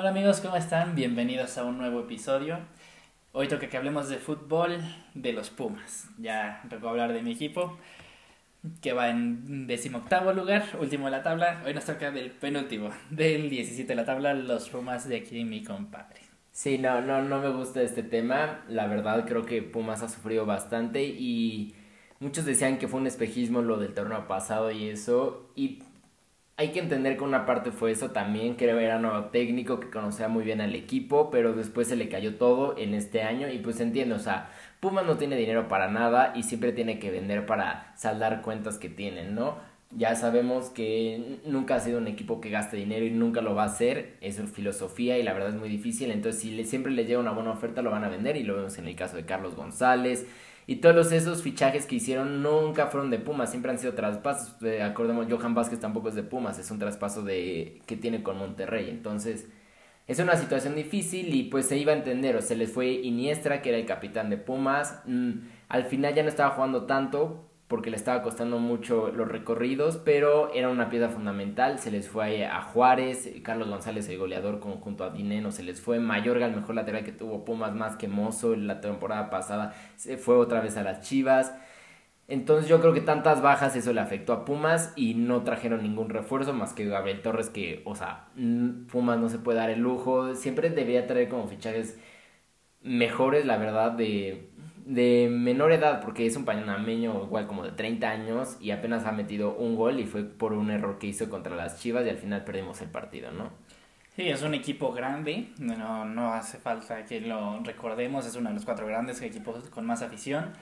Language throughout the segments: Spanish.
Hola amigos, ¿cómo están? Bienvenidos a un nuevo episodio. Hoy toca que hablemos de fútbol de los Pumas. Ya tocó hablar de mi equipo, que va en decimoctavo lugar, último de la tabla. Hoy nos toca del penúltimo, del 17 de la tabla, los Pumas de aquí, mi compadre. Sí, no, no, no me gusta este tema. La verdad creo que Pumas ha sufrido bastante y muchos decían que fue un espejismo lo del torneo pasado y eso. Y hay que entender que una parte fue eso también, que era nuevo técnico que conocía muy bien al equipo, pero después se le cayó todo en este año y pues entiendo, o sea, Pumas no tiene dinero para nada y siempre tiene que vender para saldar cuentas que tienen, ¿no? Ya sabemos que nunca ha sido un equipo que gaste dinero y nunca lo va a hacer, es su filosofía y la verdad es muy difícil, entonces si le, siempre le llega una buena oferta lo van a vender y lo vemos en el caso de Carlos González, y todos esos fichajes que hicieron nunca fueron de Pumas, siempre han sido traspasos. Eh, acordemos, Johan Vázquez tampoco es de Pumas, es un traspaso de que tiene con Monterrey. Entonces, es una situación difícil y pues se iba a entender. O se les fue Iniestra, que era el capitán de Pumas. Mm, al final ya no estaba jugando tanto porque le estaba costando mucho los recorridos, pero era una pieza fundamental. Se les fue a Juárez, Carlos González, el goleador, junto a Dineno, se les fue. Mayorga, el mejor lateral que tuvo Pumas, más que Mozo la temporada pasada, se fue otra vez a las Chivas. Entonces yo creo que tantas bajas eso le afectó a Pumas y no trajeron ningún refuerzo más que Gabriel Torres que, o sea, Pumas no se puede dar el lujo. Siempre debía traer como fichajes mejores, la verdad, de de menor edad, porque es un panameño igual como de 30 años y apenas ha metido un gol y fue por un error que hizo contra las Chivas y al final perdimos el partido, ¿no? Sí, es un equipo grande, no, no hace falta que lo recordemos, es uno de los cuatro grandes equipos con más afición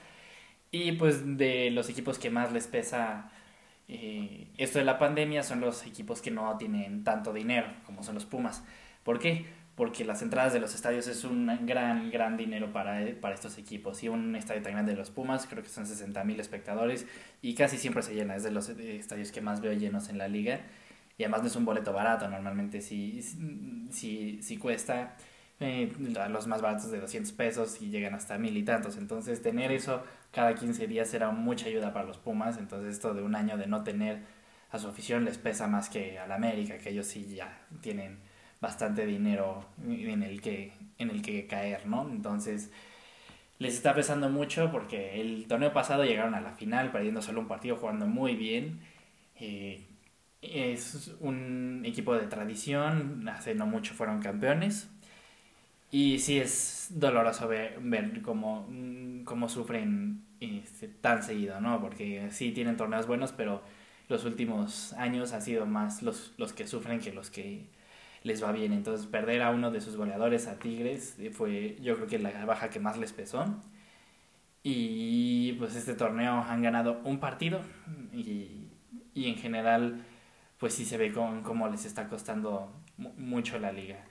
y pues de los equipos que más les pesa eh, esto de la pandemia son los equipos que no tienen tanto dinero como son los Pumas. ¿Por qué? Porque las entradas de los estadios es un gran, gran dinero para, para estos equipos. Y un estadio tan grande de los Pumas, creo que son 60 mil espectadores y casi siempre se llena, es de los estadios que más veo llenos en la liga. Y además no es un boleto barato, normalmente sí, sí, sí cuesta eh, los más baratos de 200 pesos y llegan hasta mil y tantos. Entonces tener eso cada 15 días será mucha ayuda para los Pumas. Entonces esto de un año de no tener a su afición les pesa más que al América, que ellos sí ya tienen bastante dinero en el que, en el que caer, ¿no? Entonces, les está pesando mucho porque el torneo pasado llegaron a la final perdiendo solo un partido, jugando muy bien. Eh, es un equipo de tradición, hace no mucho fueron campeones. Y sí es doloroso ver, ver cómo, sufren este, tan seguido, ¿no? Porque sí tienen torneos buenos, pero los últimos años ha sido más los, los que sufren que los que les va bien. Entonces perder a uno de sus goleadores, a Tigres, fue yo creo que la baja que más les pesó. Y pues este torneo han ganado un partido y, y en general pues sí se ve con, cómo les está costando mucho la liga.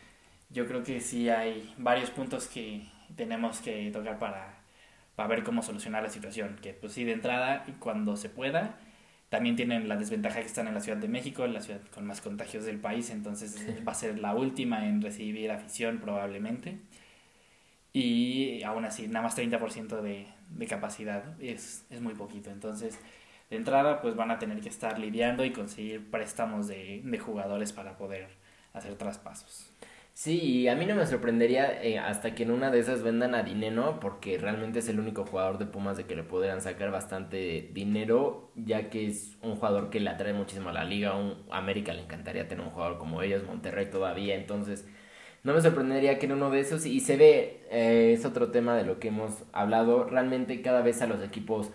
Yo creo que sí hay varios puntos que tenemos que tocar para, para ver cómo solucionar la situación. Que pues sí, de entrada, cuando se pueda, también tienen la desventaja que están en la Ciudad de México, la ciudad con más contagios del país, entonces va a ser la última en recibir afición probablemente. Y aún así, nada más 30% de, de capacidad es, es muy poquito. Entonces, de entrada, pues van a tener que estar lidiando y conseguir préstamos de, de jugadores para poder hacer traspasos. Sí, y a mí no me sorprendería eh, hasta que en una de esas vendan a Dineno, porque realmente es el único jugador de Pumas de que le podrían sacar bastante dinero, ya que es un jugador que le atrae muchísimo a la liga. Un, América le encantaría tener un jugador como ellos, Monterrey todavía, entonces no me sorprendería que en uno de esos, y se ve, eh, es otro tema de lo que hemos hablado, realmente cada vez a los equipos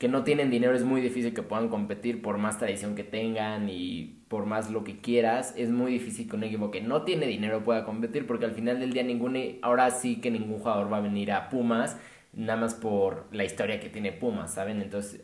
que no tienen dinero es muy difícil que puedan competir por más tradición que tengan y por más lo que quieras. Es muy difícil que un equipo que no tiene dinero pueda competir porque al final del día ningún, ahora sí que ningún jugador va a venir a Pumas nada más por la historia que tiene Pumas, ¿saben? Entonces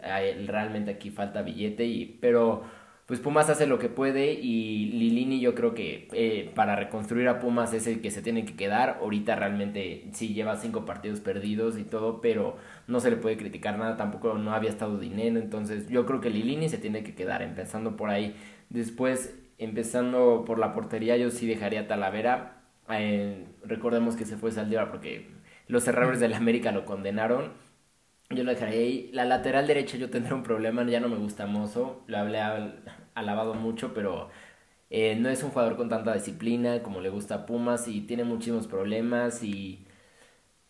realmente aquí falta billete y pero pues Pumas hace lo que puede y Lilini yo creo que eh, para reconstruir a Pumas es el que se tiene que quedar. Ahorita realmente sí lleva cinco partidos perdidos y todo, pero no se le puede criticar nada, tampoco no había estado dinero, entonces yo creo que Lilini se tiene que quedar, empezando por ahí. Después, empezando por la portería, yo sí dejaría Talavera. Eh, recordemos que se fue Saldívar porque los errores del América lo condenaron yo lo dejaría ahí. La lateral derecha yo tendré un problema, ya no me gusta Mozo. Lo hablé alabado mucho, pero Eh, no es un jugador con tanta disciplina como le gusta a Pumas y tiene muchísimos problemas y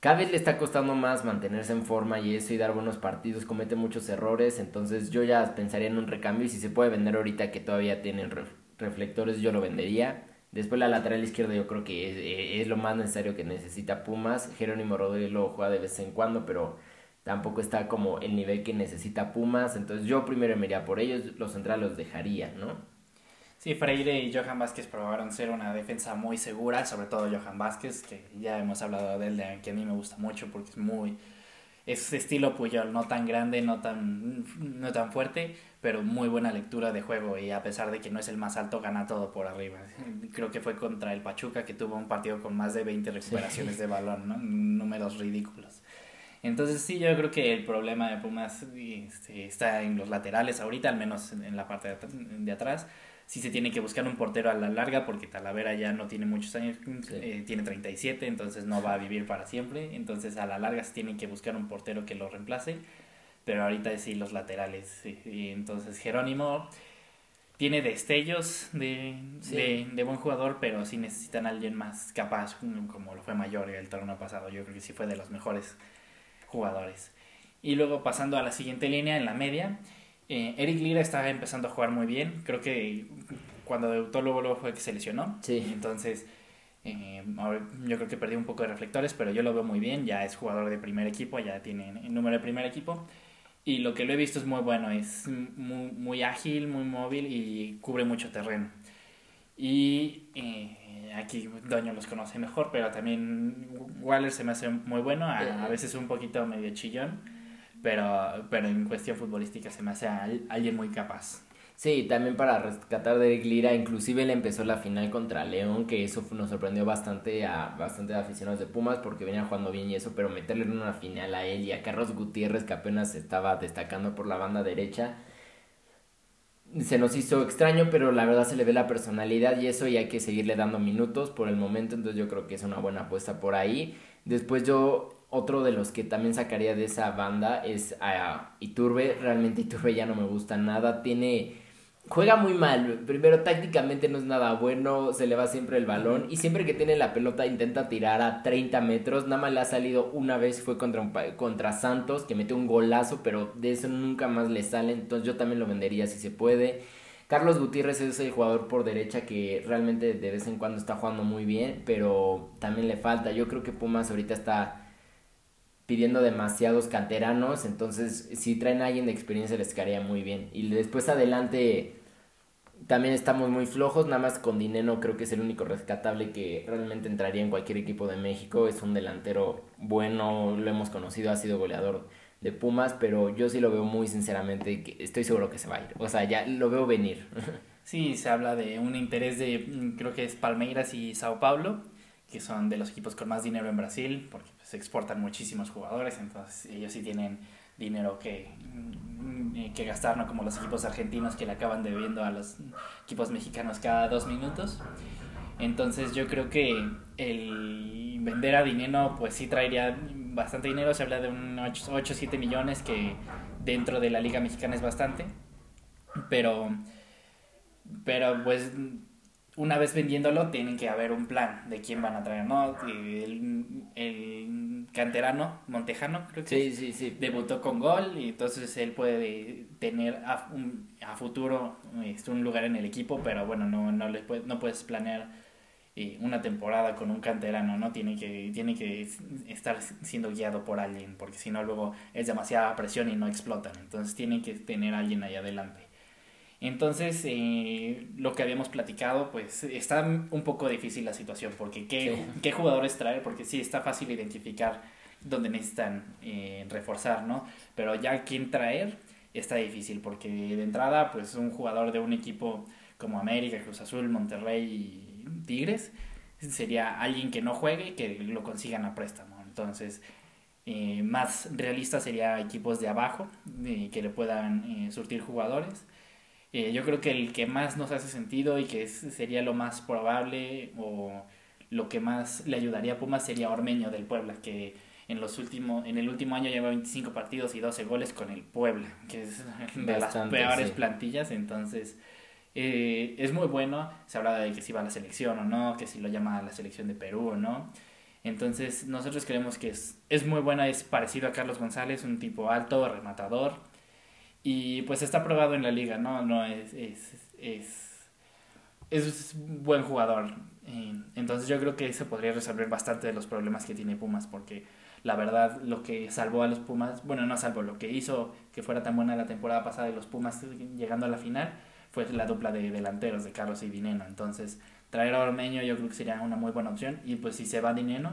cada vez le está costando más mantenerse en forma y eso y dar buenos partidos, comete muchos errores, entonces yo ya pensaría en un recambio y si se puede vender ahorita que todavía tienen reflectores yo lo vendería. Después la lateral izquierda yo creo que es, eh, es, lo más necesario que necesita Pumas. Jerónimo Rodríguez lo juega de vez en cuando, pero tampoco está como el nivel que necesita Pumas. Entonces yo primero me iría por ellos, los centrales los dejaría, ¿no? Sí, Freire y Johan Vázquez probaron ser una defensa muy segura, sobre todo Johan Vázquez, que ya hemos hablado de él, que a mí me gusta mucho porque es muy... Es estilo Puyol, no tan grande, no tan, no tan fuerte, pero muy buena lectura de juego y a pesar de que no es el más alto, gana todo por arriba. Creo que fue contra el Pachuca que tuvo un partido con más de 20 recuperaciones de balón, ¿no? números ridículos. Entonces sí, yo creo que el problema de Pumas este, está en los laterales ahorita, al menos en la parte de atrás. Si se tiene que buscar un portero a la larga porque Talavera ya no tiene muchos años, eh, tiene 37, entonces no va a vivir para siempre, entonces a la larga se tiene que buscar un portero que lo reemplace, pero ahorita sí los laterales, y entonces Jerónimo tiene destellos de, de, buen jugador, pero sí necesitan a alguien más capaz, como lo fue Mayor el torneo pasado, yo creo que sí fue de los mejores jugadores. Y luego pasando a la siguiente línea, en la media, eh, Eric Lira está empezando a jugar muy bien. Creo que cuando debutó luego, luego fue que se lesionó. Sí. Entonces, eh, yo creo que perdió un poco de reflectores, pero yo lo veo muy bien. Ya es jugador de primer equipo, ya tiene el número de primer equipo. Y lo que lo he visto es muy bueno. Es muy, muy ágil, muy móvil y cubre mucho terreno. Y eh, aquí Doño los conoce mejor, pero también Waller se me hace muy bueno. A, a veces un poquito medio chillón pero, pero en cuestión futbolística se me hace alguien muy capaz. Sí, también para rescatar de Eric Lira, inclusive él empezó la final contra León, que eso nos sorprendió bastante a bastante aficionados de Pumas porque venían jugando bien y eso, pero meterle en una final a él y a Carlos Gutiérrez que apenas estaba destacando por la banda derecha, se nos hizo extraño, pero la verdad se le ve la personalidad y eso y hay que seguirle dando minutos por el momento, entonces yo creo que es una buena apuesta por ahí. Después yo otro de los que también sacaría de esa banda es a Iturbe. Realmente Iturbe ya no me gusta nada. Tiene. Juega muy mal. Primero, tácticamente no es nada bueno. Se le va siempre el balón. Y siempre que tiene la pelota intenta tirar a 30 metros. Nada más le ha salido una vez. Fue contra, contra Santos, que metió un golazo. Pero de eso nunca más le sale. Entonces yo también lo vendería si se puede. Carlos Gutiérrez es el jugador por derecha que realmente de vez en cuando está jugando muy bien. Pero también le falta. Yo creo que Pumas ahorita está pidiendo demasiados canteranos, entonces si traen a alguien de experiencia les quedaría muy bien. Y después adelante también estamos muy flojos, nada más con Dineno creo que es el único rescatable que realmente entraría en cualquier equipo de México, es un delantero bueno, lo hemos conocido, ha sido goleador de Pumas, pero yo sí lo veo muy sinceramente, estoy seguro que se va a ir, o sea, ya lo veo venir. Sí, se habla de un interés de, mm, creo que es Palmeiras y Sao Paulo, que son de los equipos con más dinero en Brasil, porque se exportan muchísimos jugadores, entonces ellos sí tienen dinero que, mm, que gastar, no como los equipos argentinos que le acaban debiendo a los equipos mexicanos cada dos minutos. Entonces yo creo que el vender a dinero pues sí traería bastante dinero, se habla de un 8 o 7 millones que dentro de la liga mexicana es bastante, pero, pero pues una vez vendiéndolo, tienen que haber un plan de quién van a traer, ¿no? El, canterano, Montejano, creo que sí, sí, sí. debutó con gol y entonces él puede tener a, a futuro este, un lugar en el equipo, pero bueno, no, no, le no puedes planear eh, una temporada con un canterano, ¿no? Tiene que, tiene que estar siendo guiado por alguien, porque si no luego es demasiada presión y no explotan, entonces tiene que tener alguien ahí adelante. Entonces, eh, lo que habíamos platicado, pues está un poco difícil la situación, porque ¿qué, ¿qué jugadores traer? Porque sí, está fácil identificar dónde necesitan eh, reforzar, ¿no? Pero ya quién traer está difícil, porque de entrada, pues un jugador de un equipo como América, Cruz Azul, Monterrey y Tigres, sería alguien que no juegue y que lo consigan a préstamo. Entonces, eh, más realista sería equipos de abajo, que le puedan surtir jugadores eh, yo creo que el que más nos hace sentido y que sería lo más probable o lo que más le ayudaría a Pumas sería Ormeño del Puebla, que en los últimos en el último año lleva 25 partidos y 12 goles con el Puebla, que es de las peores plantillas, entonces eh, es muy bueno. Se habla de que si va a la selección o no, que si lo llama a la selección de Perú o no. Entonces, nosotros creemos que es, es muy buena, es parecido a Carlos González, un tipo alto, rematador. Y pues está probado en la liga, ¿no? No es, es, es, es buen jugador. Entonces yo creo que eso podría resolver bastante de los problemas que tiene Pumas, porque la verdad lo que salvó a los Pumas, bueno, no salvó, lo que hizo que fuera tan buena la temporada pasada de los Pumas llegando a la final fue la dupla de delanteros de Carlos y Dineno. Entonces traer a Ormeño yo creo que sería una muy buena opción. Y pues si se va Dineno,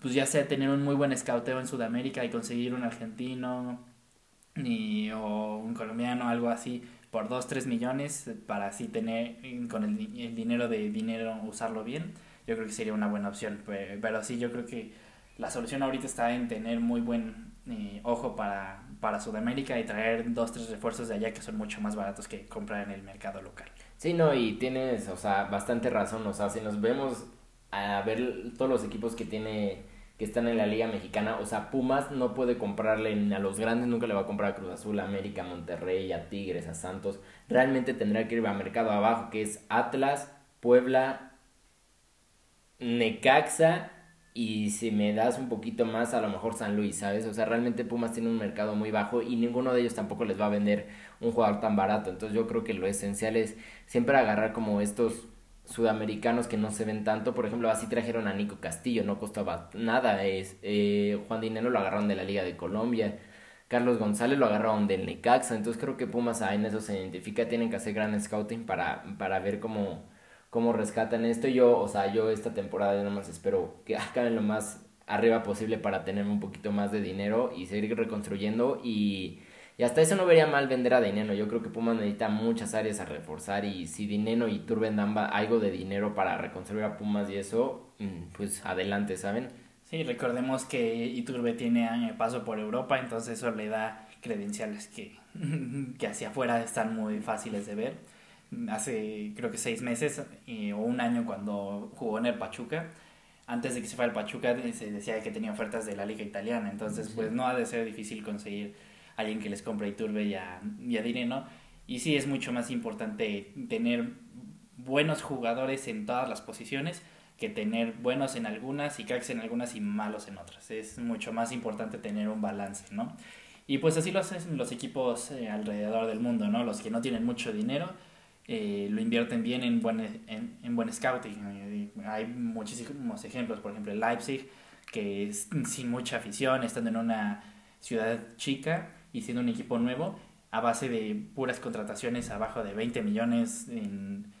pues ya sea tener un muy buen escauteo en Sudamérica y conseguir un argentino ni, o un colombiano, algo así, por 2, 3 millones para así tener con el, el, dinero de dinero usarlo bien, yo creo que sería una buena opción. Pero, sí, yo creo que la solución ahorita está en tener muy buen eh, ojo para, para Sudamérica y traer dos, tres refuerzos de allá que son mucho más baratos que comprar en el mercado local. Sí, no, y tienes, o sea, bastante razón, o sea, si nos vemos a ver todos los equipos que tiene que están en la Liga Mexicana. O sea, Pumas no puede comprarle a los grandes, nunca le va a comprar a Cruz Azul, a América, a Monterrey, a Tigres, a Santos. Realmente tendrá que ir a mercado abajo, que es Atlas, Puebla, Necaxa y si me das un poquito más, a lo mejor San Luis, ¿sabes? O sea, realmente Pumas tiene un mercado muy bajo y ninguno de ellos tampoco les va a vender un jugador tan barato. Entonces yo creo que lo esencial es siempre agarrar como estos sudamericanos que no se ven tanto. Por ejemplo, así trajeron a Nico Castillo, no costaba nada. Es, eh, Juan Dinero lo agarraron de la Liga de Colombia. Carlos González lo agarraron del Necaxa. Entonces creo que Pumas ahí en eso se identifica. Tienen que hacer gran scouting para, para ver cómo, cómo rescatan esto. Yo, o sea, yo esta temporada nada más espero que acaben lo más arriba posible para tener un poquito más de dinero y seguir reconstruyendo y y hasta eso no vería mal vender a Dineno. Yo creo que Pumas necesita muchas áreas a reforzar. Y si Dineno y Turbe dan algo de dinero para reconstruir a Pumas y eso, mm, pues adelante, ¿saben? Sí, recordemos que Iturbe tiene paso por Europa, entonces eso le da credenciales que, que hacia afuera están muy fáciles de ver. Hace creo que seis meses o un año cuando jugó en el Pachuca, antes de que se fuera el Pachuca se decía que tenía ofertas de la liga italiana, entonces pues no ha de ser difícil conseguir alguien que les compre Iturbe y a, y a Dineno. Y sí es mucho más importante tener buenos jugadores en todas las posiciones que tener buenos en algunas y cracks en algunas y malos en otras. Es mucho más importante tener un balance, ¿no? Y pues así lo hacen los equipos eh, alrededor del mundo, ¿no? Los que no tienen mucho dinero eh, lo invierten bien en buen, en, en buen scouting. Hay muchísimos ejemplos, por ejemplo, Leipzig, que es sin mucha afición, estando en una ciudad chica, y siendo un equipo nuevo, a base de puras contrataciones abajo de 20 millones en,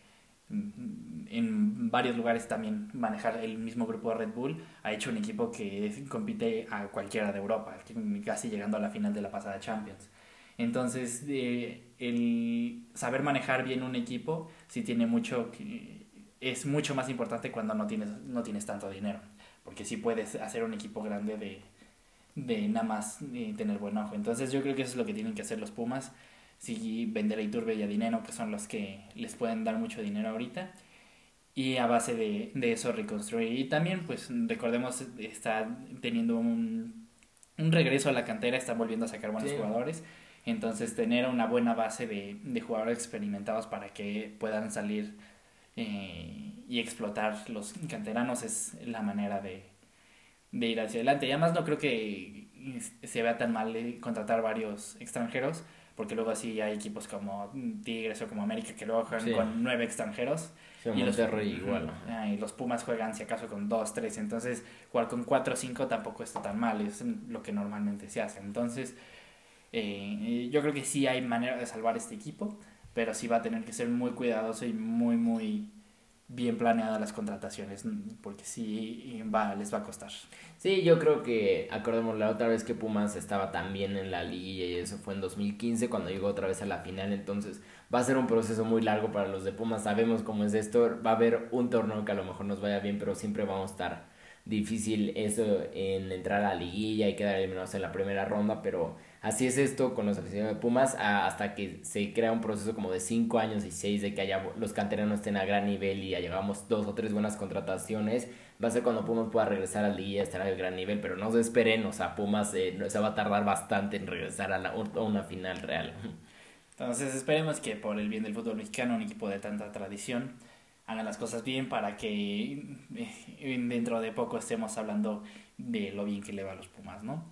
en varios lugares también manejar el mismo grupo de Red Bull, ha hecho un equipo que compite a cualquiera de Europa, casi llegando a la final de la pasada Champions. Entonces, eh, el saber manejar bien un equipo sí tiene mucho es mucho más importante cuando no tienes, no tienes tanto dinero, porque sí puedes hacer un equipo grande de, de nada más tener buen ojo. Entonces yo creo que eso es lo que tienen que hacer los Pumas. Si vender a Iturbe y a Dinero, que son los que les pueden dar mucho dinero ahorita. Y a base de, de eso reconstruir. Y también, pues recordemos, está teniendo un, un regreso a la cantera, está volviendo a sacar buenos jugadores. Entonces tener una buena base de, de jugadores experimentados para que puedan salir eh, y explotar los canteranos es la manera de, de ir hacia adelante. Y además no creo que se vea tan mal contratar varios extranjeros, porque luego así hay equipos como Tigres o como América que luego juegan con nueve extranjeros. y los, igual. Ah, y los Pumas juegan si acaso con dos, tres. Entonces jugar con cuatro o cinco tampoco está tan mal, es lo que normalmente se hace. Entonces eh, yo creo que sí hay manera de salvar este equipo, pero sí va a tener que ser muy cuidadoso y muy, muy bien planeadas las contrataciones, porque sí va, les va a costar. Sí, yo creo que, acordemos la otra vez que Pumas estaba tan bien en la liga y eso fue en 2015 cuando llegó otra vez a la final, entonces va a ser un proceso muy largo para los de Pumas, sabemos cómo es esto, va a haber un torneo que a lo mejor nos vaya bien, pero siempre vamos a estar difícil eso en entrar a la liguilla y quedar eliminados en la primera ronda, pero Así es esto con los aficionados de Pumas hasta que se crea un proceso como de 5 años y 6 de que haya, los canteranos estén a gran nivel y ya llevamos dos o tres buenas contrataciones. Va a ser cuando Pumas pueda regresar al día, estar al gran nivel, pero no se esperen, o sea, Pumas eh, se va a tardar bastante en regresar a, la, a una final real. Entonces esperemos que por el bien del fútbol mexicano, un equipo de tanta tradición, hagan las cosas bien para que eh, dentro de poco estemos hablando de lo bien que le va a los Pumas, ¿no?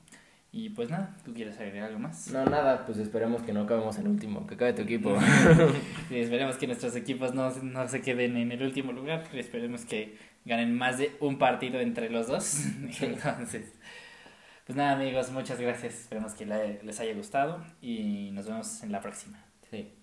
Y pues nada, ¿tú quieres agregar algo más? No, nada, pues esperemos que no acabemos en último, que acabe tu equipo. esperemos que nuestros equipos no, no se queden en el último lugar, esperemos que ganen más de un partido entre los dos. Entonces, pues nada amigos, muchas gracias, esperemos que les haya gustado y nos vemos en la próxima. Sí.